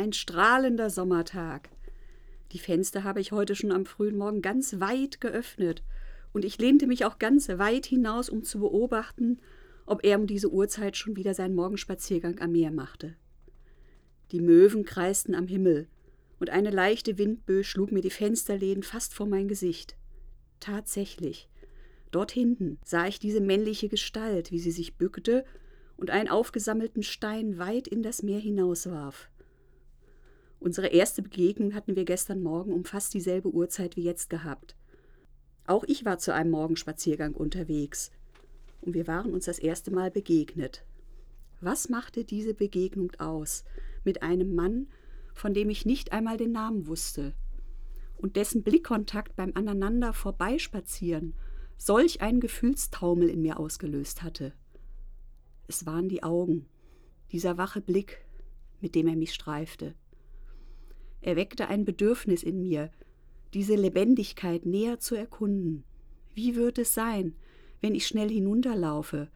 Ein strahlender Sommertag. Die Fenster habe ich heute schon am frühen Morgen ganz weit geöffnet, und ich lehnte mich auch ganz weit hinaus, um zu beobachten, ob er um diese Uhrzeit schon wieder seinen Morgenspaziergang am Meer machte. Die Möwen kreisten am Himmel, und eine leichte Windböe schlug mir die Fensterläden fast vor mein Gesicht. Tatsächlich, dort hinten sah ich diese männliche Gestalt, wie sie sich bückte und einen aufgesammelten Stein weit in das Meer hinauswarf. Unsere erste Begegnung hatten wir gestern Morgen um fast dieselbe Uhrzeit wie jetzt gehabt. Auch ich war zu einem Morgenspaziergang unterwegs, und wir waren uns das erste Mal begegnet. Was machte diese Begegnung aus mit einem Mann, von dem ich nicht einmal den Namen wusste, und dessen Blickkontakt beim Aneinander vorbeispazieren solch einen Gefühlstaumel in mir ausgelöst hatte? Es waren die Augen, dieser wache Blick, mit dem er mich streifte. Er weckte ein Bedürfnis in mir, diese Lebendigkeit näher zu erkunden. Wie wird es sein, wenn ich schnell hinunterlaufe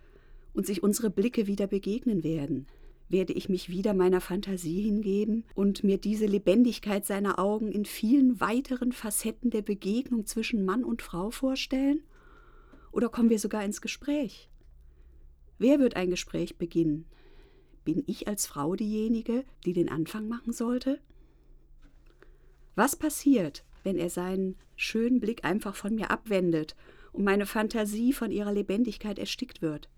und sich unsere Blicke wieder begegnen werden? Werde ich mich wieder meiner Fantasie hingeben und mir diese Lebendigkeit seiner Augen in vielen weiteren Facetten der Begegnung zwischen Mann und Frau vorstellen? Oder kommen wir sogar ins Gespräch? Wer wird ein Gespräch beginnen? Bin ich als Frau diejenige, die den Anfang machen sollte? Was passiert, wenn er seinen schönen Blick einfach von mir abwendet und meine Fantasie von ihrer Lebendigkeit erstickt wird?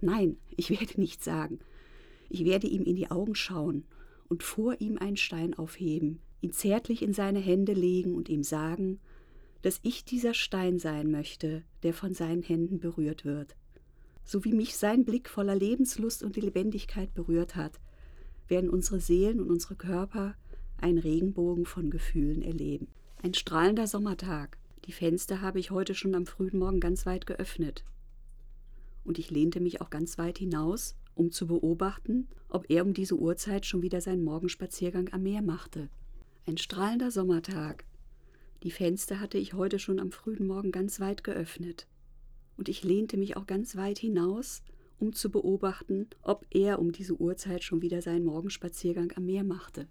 Nein, ich werde nichts sagen. Ich werde ihm in die Augen schauen und vor ihm einen Stein aufheben, ihn zärtlich in seine Hände legen und ihm sagen, dass ich dieser Stein sein möchte, der von seinen Händen berührt wird. So wie mich sein Blick voller Lebenslust und Lebendigkeit berührt hat, werden unsere Seelen und unsere Körper ein Regenbogen von Gefühlen erleben. Ein strahlender Sommertag. Die Fenster habe ich heute schon am frühen Morgen ganz weit geöffnet. Und ich lehnte mich auch ganz weit hinaus, um zu beobachten, ob er um diese Uhrzeit schon wieder seinen Morgenspaziergang am Meer machte. Ein strahlender Sommertag. Die Fenster hatte ich heute schon am frühen Morgen ganz weit geöffnet. Und ich lehnte mich auch ganz weit hinaus, um zu beobachten, ob er um diese Uhrzeit schon wieder seinen Morgenspaziergang am Meer machte.